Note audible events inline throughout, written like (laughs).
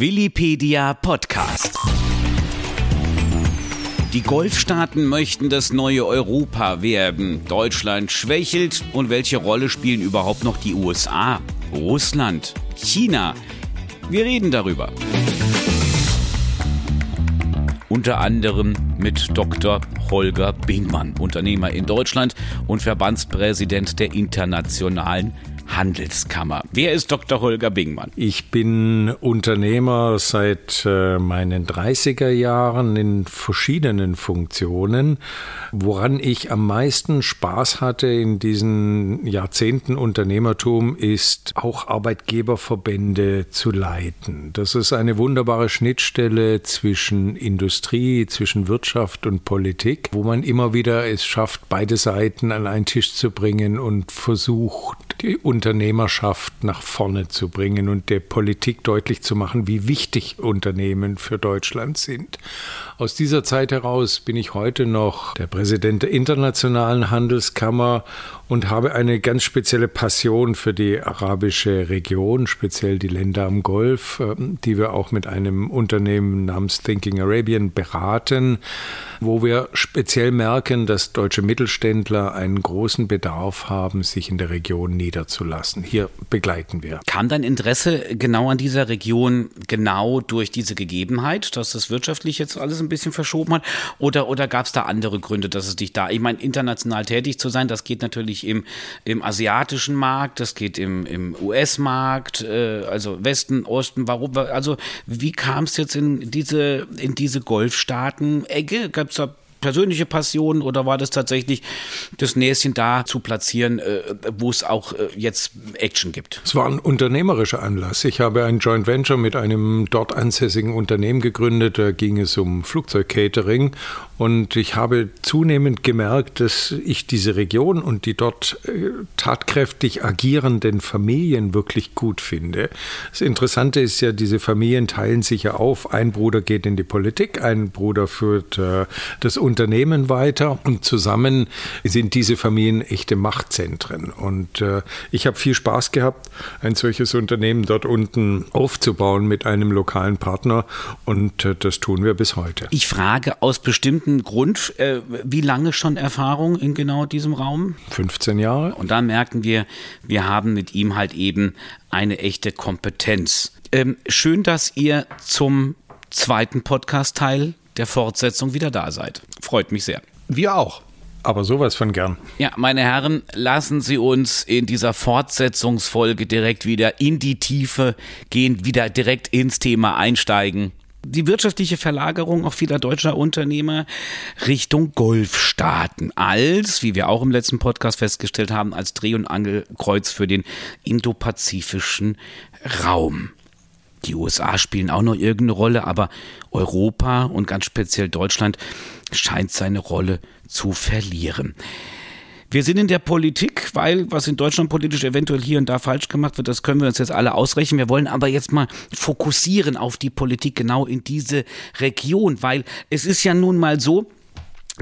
Willipedia Podcast. Die Golfstaaten möchten das neue Europa werden. Deutschland schwächelt. Und welche Rolle spielen überhaupt noch die USA, Russland, China? Wir reden darüber. Unter anderem mit Dr. Holger Bingmann, Unternehmer in Deutschland und Verbandspräsident der internationalen Handelskammer. Wer ist Dr. Holger Bingmann? Ich bin Unternehmer seit äh, meinen 30er Jahren in verschiedenen Funktionen. Woran ich am meisten Spaß hatte in diesen Jahrzehnten Unternehmertum ist auch Arbeitgeberverbände zu leiten. Das ist eine wunderbare Schnittstelle zwischen Industrie, zwischen Wirtschaft und Politik, wo man immer wieder es schafft, beide Seiten an einen Tisch zu bringen und versucht, die Unternehmerschaft nach vorne zu bringen und der Politik deutlich zu machen, wie wichtig Unternehmen für Deutschland sind. Aus dieser Zeit heraus bin ich heute noch der Präsident der Internationalen Handelskammer und habe eine ganz spezielle Passion für die arabische Region, speziell die Länder am Golf, ähm, die wir auch mit einem Unternehmen namens Thinking Arabian beraten, wo wir speziell merken, dass deutsche Mittelständler einen großen Bedarf haben, sich in der Region niederzulassen. Hier begleiten wir. Kam dein Interesse genau an dieser Region genau durch diese Gegebenheit, dass das wirtschaftlich jetzt alles ein bisschen verschoben hat? Oder, oder gab es da andere Gründe, dass es dich da, ich meine, international tätig zu sein, das geht natürlich im, im asiatischen Markt, das geht im, im US-Markt, äh, also Westen, Osten, warum, also wie kam es jetzt in diese, in diese Golfstaaten-Ecke? Gab es da persönliche Passion oder war das tatsächlich das Näschen da zu platzieren, äh, wo es auch äh, jetzt Action gibt? Es war ein unternehmerischer Anlass. Ich habe ein Joint Venture mit einem dort ansässigen Unternehmen gegründet. Da ging es um Flugzeugcatering und ich habe zunehmend gemerkt, dass ich diese Region und die dort äh, tatkräftig agierenden Familien wirklich gut finde. Das Interessante ist ja, diese Familien teilen sich ja auf. Ein Bruder geht in die Politik, ein Bruder führt das Unternehmen Unternehmen weiter und zusammen sind diese Familien echte Machtzentren. Und äh, ich habe viel Spaß gehabt, ein solches Unternehmen dort unten aufzubauen mit einem lokalen Partner und äh, das tun wir bis heute. Ich frage aus bestimmten Grund, äh, wie lange schon Erfahrung in genau diesem Raum? 15 Jahre. Und da merken wir, wir haben mit ihm halt eben eine echte Kompetenz. Ähm, schön, dass ihr zum zweiten Podcast-Teil der Fortsetzung wieder da seid. Freut mich sehr. Wir auch. Aber sowas von gern. Ja, meine Herren, lassen Sie uns in dieser Fortsetzungsfolge direkt wieder in die Tiefe gehen, wieder direkt ins Thema einsteigen. Die wirtschaftliche Verlagerung auch vieler deutscher Unternehmer Richtung Golfstaaten als, wie wir auch im letzten Podcast festgestellt haben, als Dreh- und Angelkreuz für den indopazifischen Raum. Die USA spielen auch noch irgendeine Rolle, aber Europa und ganz speziell Deutschland scheint seine Rolle zu verlieren. Wir sind in der Politik, weil was in Deutschland politisch eventuell hier und da falsch gemacht wird, das können wir uns jetzt alle ausrechnen. Wir wollen aber jetzt mal fokussieren auf die Politik genau in diese Region, weil es ist ja nun mal so,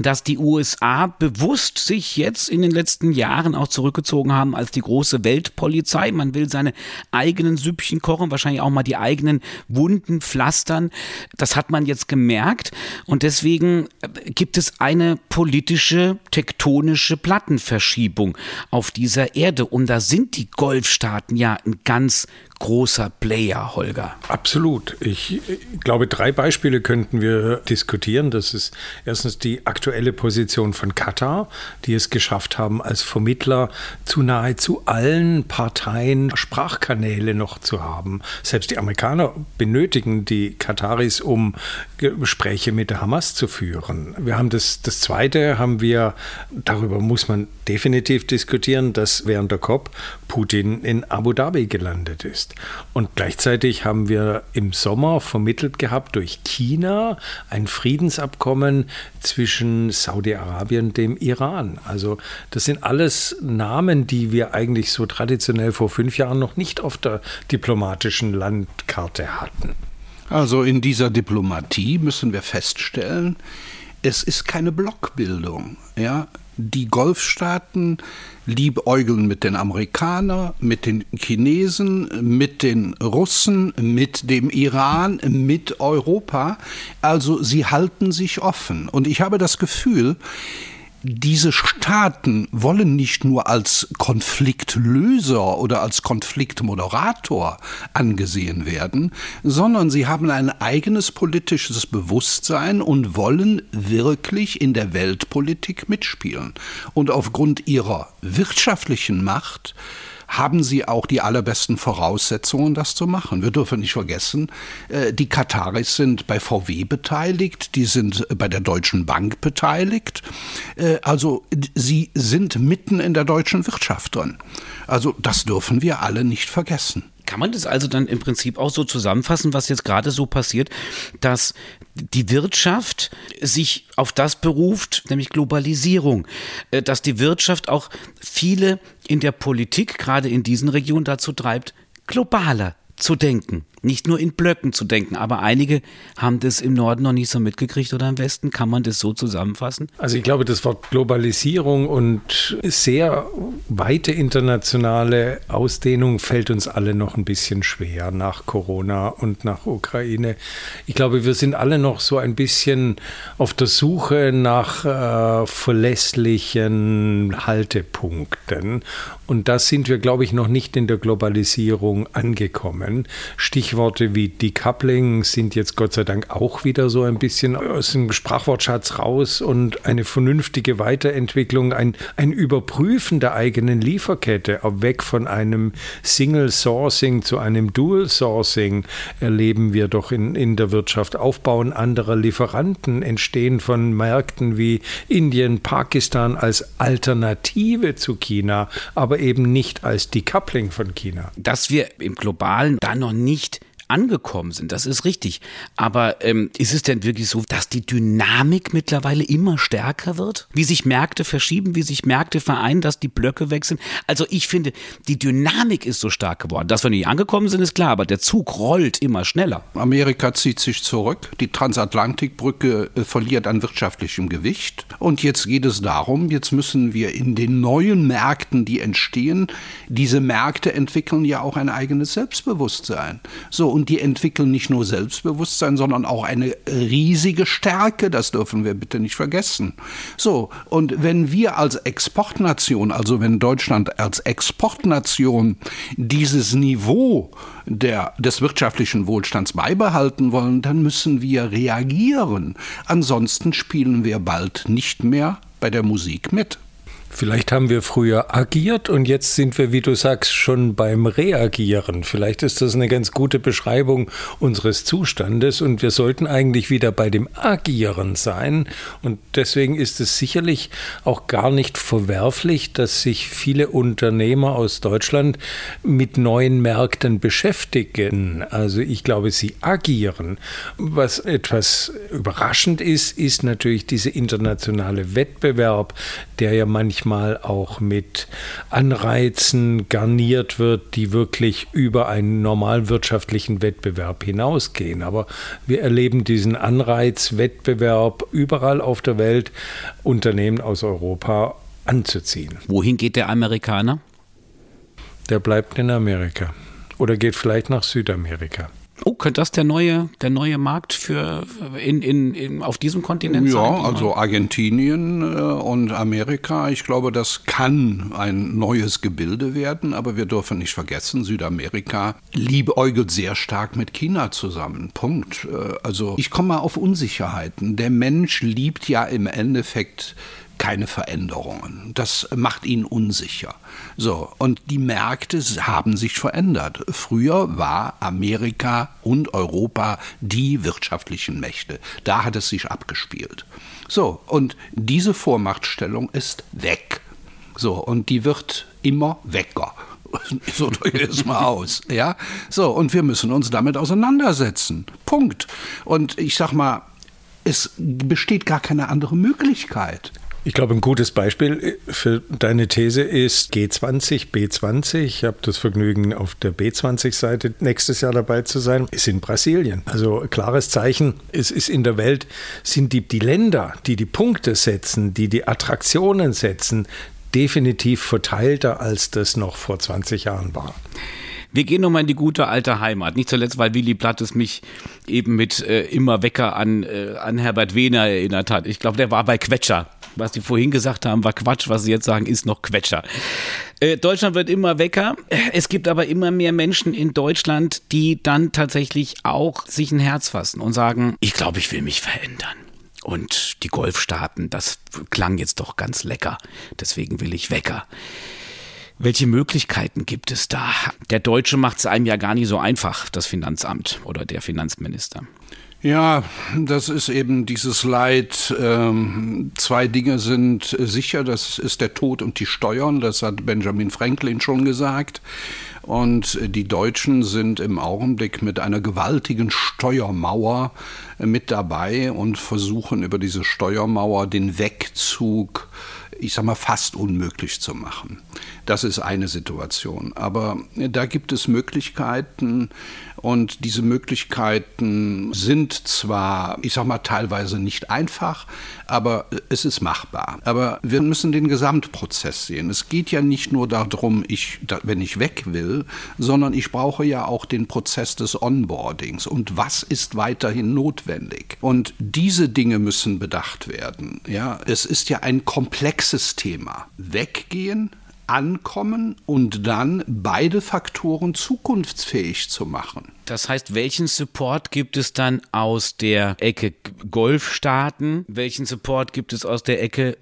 dass die USA bewusst sich jetzt in den letzten Jahren auch zurückgezogen haben als die große Weltpolizei. Man will seine eigenen Süppchen kochen, wahrscheinlich auch mal die eigenen Wunden pflastern. Das hat man jetzt gemerkt und deswegen äh, gibt es eine politische, tektonische Plattenverschiebung auf dieser Erde und da sind die Golfstaaten ja ein ganz großer Player, Holger. Absolut. Ich glaube, drei Beispiele könnten wir diskutieren. Das ist erstens die aktuelle Position von Katar, die es geschafft haben, als Vermittler zu nahezu allen Parteien Sprachkanäle noch zu haben. Selbst die Amerikaner benötigen die Kataris, um Gespräche mit der Hamas zu führen. Wir haben das, das zweite haben wir, darüber muss man definitiv diskutieren, dass während der COP Putin in Abu Dhabi gelandet ist ist. Und gleichzeitig haben wir im Sommer vermittelt gehabt durch China ein Friedensabkommen zwischen Saudi-Arabien und dem Iran. Also das sind alles Namen, die wir eigentlich so traditionell vor fünf Jahren noch nicht auf der diplomatischen Landkarte hatten. Also in dieser Diplomatie müssen wir feststellen, es ist keine Blockbildung. Ja, Die Golfstaaten liebäugeln mit den Amerikanern, mit den Chinesen, mit den Russen, mit dem Iran, mit Europa. Also sie halten sich offen. Und ich habe das Gefühl, diese Staaten wollen nicht nur als Konfliktlöser oder als Konfliktmoderator angesehen werden, sondern sie haben ein eigenes politisches Bewusstsein und wollen wirklich in der Weltpolitik mitspielen. Und aufgrund ihrer wirtschaftlichen Macht haben sie auch die allerbesten Voraussetzungen, das zu machen. Wir dürfen nicht vergessen, äh, die Kataris sind bei VW beteiligt, die sind bei der Deutschen Bank beteiligt. Äh, also sie sind mitten in der deutschen Wirtschaft drin. Also das dürfen wir alle nicht vergessen. Kann man das also dann im Prinzip auch so zusammenfassen, was jetzt gerade so passiert, dass die Wirtschaft sich auf das beruft, nämlich Globalisierung, äh, dass die Wirtschaft auch viele in der Politik, gerade in diesen Regionen, dazu treibt, globaler zu denken nicht nur in Blöcken zu denken. Aber einige haben das im Norden noch nicht so mitgekriegt oder im Westen. Kann man das so zusammenfassen? Also ich glaube, das Wort Globalisierung und sehr weite internationale Ausdehnung fällt uns alle noch ein bisschen schwer nach Corona und nach Ukraine. Ich glaube, wir sind alle noch so ein bisschen auf der Suche nach äh, verlässlichen Haltepunkten. Und da sind wir, glaube ich, noch nicht in der Globalisierung angekommen. Stich Stichworte wie Decoupling sind jetzt Gott sei Dank auch wieder so ein bisschen aus dem Sprachwortschatz raus und eine vernünftige Weiterentwicklung, ein, ein Überprüfen der eigenen Lieferkette, weg von einem Single Sourcing zu einem Dual Sourcing erleben wir doch in, in der Wirtschaft. Aufbauen anderer Lieferanten, Entstehen von Märkten wie Indien, Pakistan als Alternative zu China, aber eben nicht als Decoupling von China. Dass wir im globalen da noch nicht angekommen sind. Das ist richtig. Aber ähm, ist es denn wirklich so, dass die Dynamik mittlerweile immer stärker wird? Wie sich Märkte verschieben, wie sich Märkte vereinen, dass die Blöcke wechseln? Also ich finde, die Dynamik ist so stark geworden. Dass wir nicht angekommen sind, ist klar, aber der Zug rollt immer schneller. Amerika zieht sich zurück. Die Transatlantikbrücke äh, verliert an wirtschaftlichem Gewicht. Und jetzt geht es darum, jetzt müssen wir in den neuen Märkten, die entstehen, diese Märkte entwickeln ja auch ein eigenes Selbstbewusstsein. So, und die entwickeln nicht nur Selbstbewusstsein, sondern auch eine riesige Stärke, das dürfen wir bitte nicht vergessen. So, und wenn wir als Exportnation, also wenn Deutschland als Exportnation dieses Niveau der, des wirtschaftlichen Wohlstands beibehalten wollen, dann müssen wir reagieren. Ansonsten spielen wir bald nicht mehr bei der Musik mit. Vielleicht haben wir früher agiert und jetzt sind wir, wie du sagst, schon beim Reagieren. Vielleicht ist das eine ganz gute Beschreibung unseres Zustandes und wir sollten eigentlich wieder bei dem Agieren sein. Und deswegen ist es sicherlich auch gar nicht verwerflich, dass sich viele Unternehmer aus Deutschland mit neuen Märkten beschäftigen. Also ich glaube, sie agieren. Was etwas überraschend ist, ist natürlich dieser internationale Wettbewerb, der ja manchmal manchmal auch mit Anreizen garniert wird, die wirklich über einen normalwirtschaftlichen Wettbewerb hinausgehen. Aber wir erleben diesen Anreizwettbewerb überall auf der Welt, Unternehmen aus Europa anzuziehen. Wohin geht der Amerikaner? Der bleibt in Amerika oder geht vielleicht nach Südamerika. Oh, könnte das der neue, der neue Markt für in, in, in auf diesem Kontinent ja, sein? Ja, also Argentinien äh, und Amerika, ich glaube, das kann ein neues Gebilde werden, aber wir dürfen nicht vergessen, Südamerika liebäugelt sehr stark mit China zusammen. Punkt. Äh, also ich komme mal auf Unsicherheiten. Der Mensch liebt ja im Endeffekt keine Veränderungen. Das macht ihn unsicher. So, und die Märkte haben sich verändert. Früher war Amerika und Europa die wirtschaftlichen Mächte. Da hat es sich abgespielt. So, und diese Vormachtstellung ist weg. So, und die wird immer wecker. (laughs) So drücke ich es mal aus. Ja? So, und wir müssen uns damit auseinandersetzen. Punkt. Und ich sag mal, es besteht gar keine andere Möglichkeit. Ich glaube, ein gutes Beispiel für deine These ist G20, B20. Ich habe das Vergnügen, auf der B20-Seite nächstes Jahr dabei zu sein. Ist in Brasilien. Also klares Zeichen. Es ist in der Welt, sind die, die Länder, die die Punkte setzen, die die Attraktionen setzen, definitiv verteilter, als das noch vor 20 Jahren war. Wir gehen nochmal in die gute alte Heimat. Nicht zuletzt, weil Willy Plattes mich eben mit äh, immer Wecker an, äh, an Herbert Wehner erinnert hat. Ich glaube, der war bei Quetscher. Was die vorhin gesagt haben, war Quatsch. Was sie jetzt sagen, ist noch Quetscher. Äh, Deutschland wird immer wecker. Es gibt aber immer mehr Menschen in Deutschland, die dann tatsächlich auch sich ein Herz fassen und sagen, ich glaube, ich will mich verändern. Und die Golfstaaten, das klang jetzt doch ganz lecker. Deswegen will ich Wecker. Welche Möglichkeiten gibt es da? Der Deutsche macht es einem ja gar nicht so einfach, das Finanzamt oder der Finanzminister. Ja, das ist eben dieses Leid. Ähm, zwei Dinge sind sicher, das ist der Tod und die Steuern, das hat Benjamin Franklin schon gesagt. Und die Deutschen sind im Augenblick mit einer gewaltigen Steuermauer mit dabei und versuchen über diese Steuermauer den Wegzug ich sag mal, fast unmöglich zu machen. Das ist eine Situation. Aber da gibt es Möglichkeiten und diese Möglichkeiten sind zwar, ich sag mal, teilweise nicht einfach, aber es ist machbar. Aber wir müssen den Gesamtprozess sehen. Es geht ja nicht nur darum, ich, wenn ich weg will, sondern ich brauche ja auch den Prozess des Onboardings. Und was ist weiterhin notwendig? Und diese Dinge müssen bedacht werden. Ja, es ist ja ein komplexes Thema. Weggehen, ankommen und dann beide Faktoren zukunftsfähig zu machen. Das heißt, welchen Support gibt es dann aus der Ecke Golfstaaten? Welchen Support gibt es aus der Ecke äh,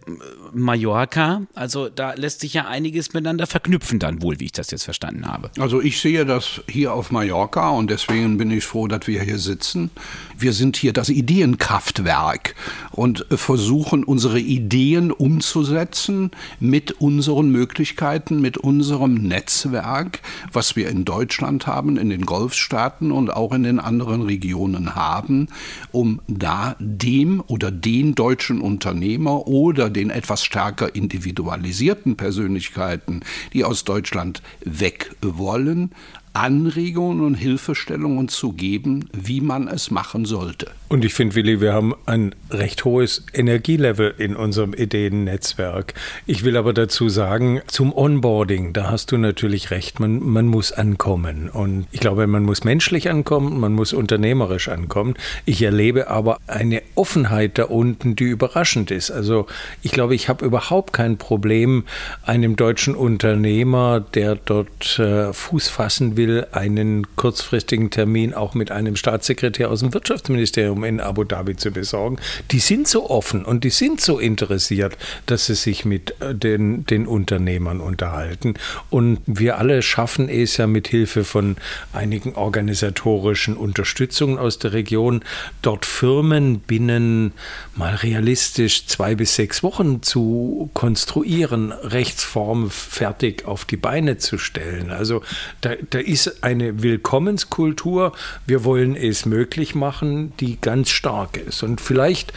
Mallorca? Also da lässt sich ja einiges miteinander verknüpfen dann wohl, wie ich das jetzt verstanden habe. Also ich sehe das hier auf Mallorca und deswegen bin ich froh, dass wir hier sitzen. Wir sind hier das Ideenkraftwerk und versuchen unsere Ideen umzusetzen mit unseren Möglichkeiten, mit unserem Netzwerk, was wir in Deutschland haben, in den Golfstaaten Staaten und auch in den anderen Regionen haben, um da dem oder den deutschen Unternehmer oder den etwas stärker individualisierten Persönlichkeiten, die aus Deutschland weg wollen, Anregungen und Hilfestellungen zu geben, wie man es machen sollte. Und ich finde, Willi, wir haben ein recht hohes Energielevel in unserem Ideennetzwerk. Ich will aber dazu sagen, zum Onboarding, da hast du natürlich recht, man, man muss ankommen. Und ich glaube, man muss menschlich ankommen, man muss unternehmerisch ankommen. Ich erlebe aber eine Offenheit da unten, die überraschend ist. Also ich glaube, ich habe überhaupt kein Problem, einem deutschen Unternehmer, der dort äh, Fuß fassen will, will, einen kurzfristigen Termin auch mit einem Staatssekretär aus dem Wirtschaftsministerium in Abu Dhabi zu besorgen. Die sind so offen und die sind so interessiert, dass sie sich mit äh, den, den Unternehmern unterhalten. Und wir alle schaffen es ja mit Hilfe von einigen organisatorischen Unterstützungen aus der Region, dort Firmen binnen mal realistisch zwei bis sechs Wochen zu konstruieren, Rechtsform fertig auf die Beine zu stellen. Also da, da ist eine Willkommenskultur. Wir wollen es möglich machen, die ganz stark ist. Und vielleicht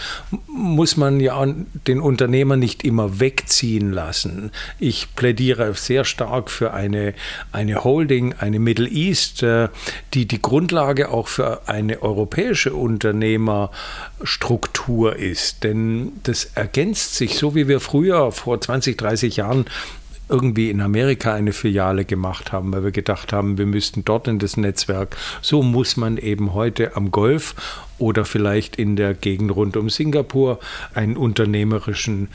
muss man ja den Unternehmer nicht immer wegziehen lassen. Ich plädiere sehr stark für eine, eine Holding, eine Middle East, äh, die die Grundlage auch für eine europäische Unternehmerstruktur ist. Denn das ergänzt sich, so wie wir früher vor 20, 30 Jahren irgendwie in Amerika eine Filiale gemacht haben, weil wir gedacht haben, wir müssten dort in das Netzwerk. So muss man eben heute am Golf oder vielleicht in der Gegend rund um Singapur einen unternehmerischen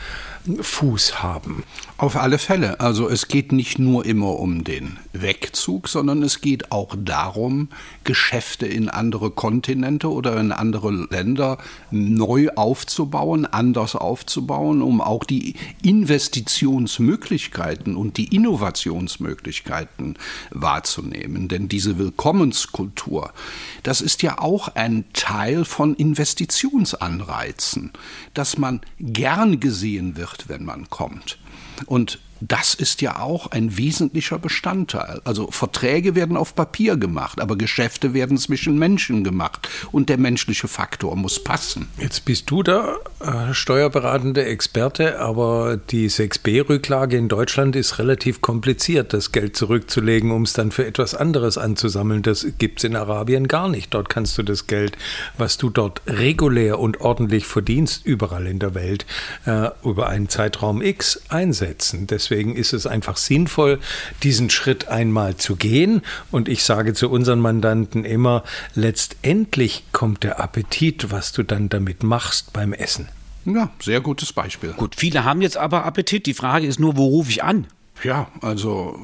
Fuß haben. Auf alle Fälle. Also es geht nicht nur immer um den Wegzug, sondern es geht auch darum, Geschäfte in andere Kontinente oder in andere Länder neu aufzubauen, anders aufzubauen, um auch die Investitionsmöglichkeiten und die Innovationsmöglichkeiten wahrzunehmen. Denn diese Willkommenskultur, das ist ja auch ein Teil von Investitionsanreizen, dass man gern gesehen wird, wenn man kommt. Und das ist ja auch ein wesentlicher Bestandteil. Also Verträge werden auf Papier gemacht, aber Geschäfte werden zwischen Menschen gemacht und der menschliche Faktor muss passen. Jetzt bist du da steuerberatende Experte, aber die 6b-Rücklage in Deutschland ist relativ kompliziert, das Geld zurückzulegen, um es dann für etwas anderes anzusammeln. Das gibt es in Arabien gar nicht. Dort kannst du das Geld, was du dort regulär und ordentlich verdienst, überall in der Welt, äh, über einen Zeitraum X einsetzen. Deswegen ist es einfach sinnvoll, diesen Schritt einmal zu gehen. Und ich sage zu unseren Mandanten immer, letztendlich kommt der Appetit, was du dann damit machst beim Essen. Ja, sehr gutes Beispiel. Gut, viele haben jetzt aber Appetit. Die Frage ist nur, wo rufe ich an? Ja, also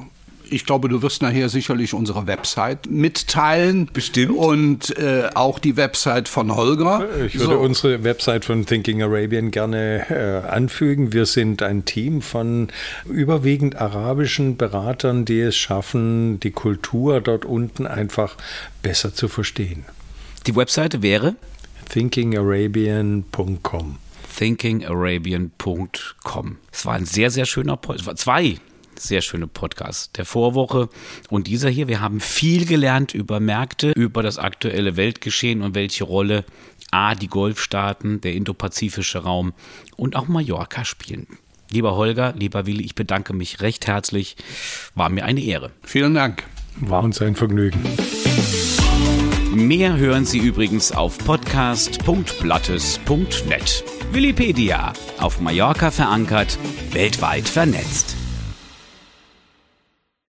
ich glaube, du wirst nachher sicherlich unsere Website mitteilen. Bestimmt. Und äh, auch die Website von Holger. Ich würde so. unsere Website von Thinking Arabian gerne äh, anfügen. Wir sind ein Team von überwiegend arabischen Beratern, die es schaffen, die Kultur dort unten einfach besser zu verstehen. Die Webseite wäre? thinkingarabian.com thinkingarabian.com. Es war ein sehr, sehr schöner Podcast. Zwei sehr schöne Podcasts der Vorwoche und dieser hier. Wir haben viel gelernt über Märkte, über das aktuelle Weltgeschehen und welche Rolle A, die Golfstaaten, der indopazifische Raum und auch Mallorca spielen. Lieber Holger, lieber Willi, ich bedanke mich recht herzlich. War mir eine Ehre. Vielen Dank. War uns ein Vergnügen. Mehr hören Sie übrigens auf podcast.blattes.net. Willipedia, auf Mallorca verankert, weltweit vernetzt.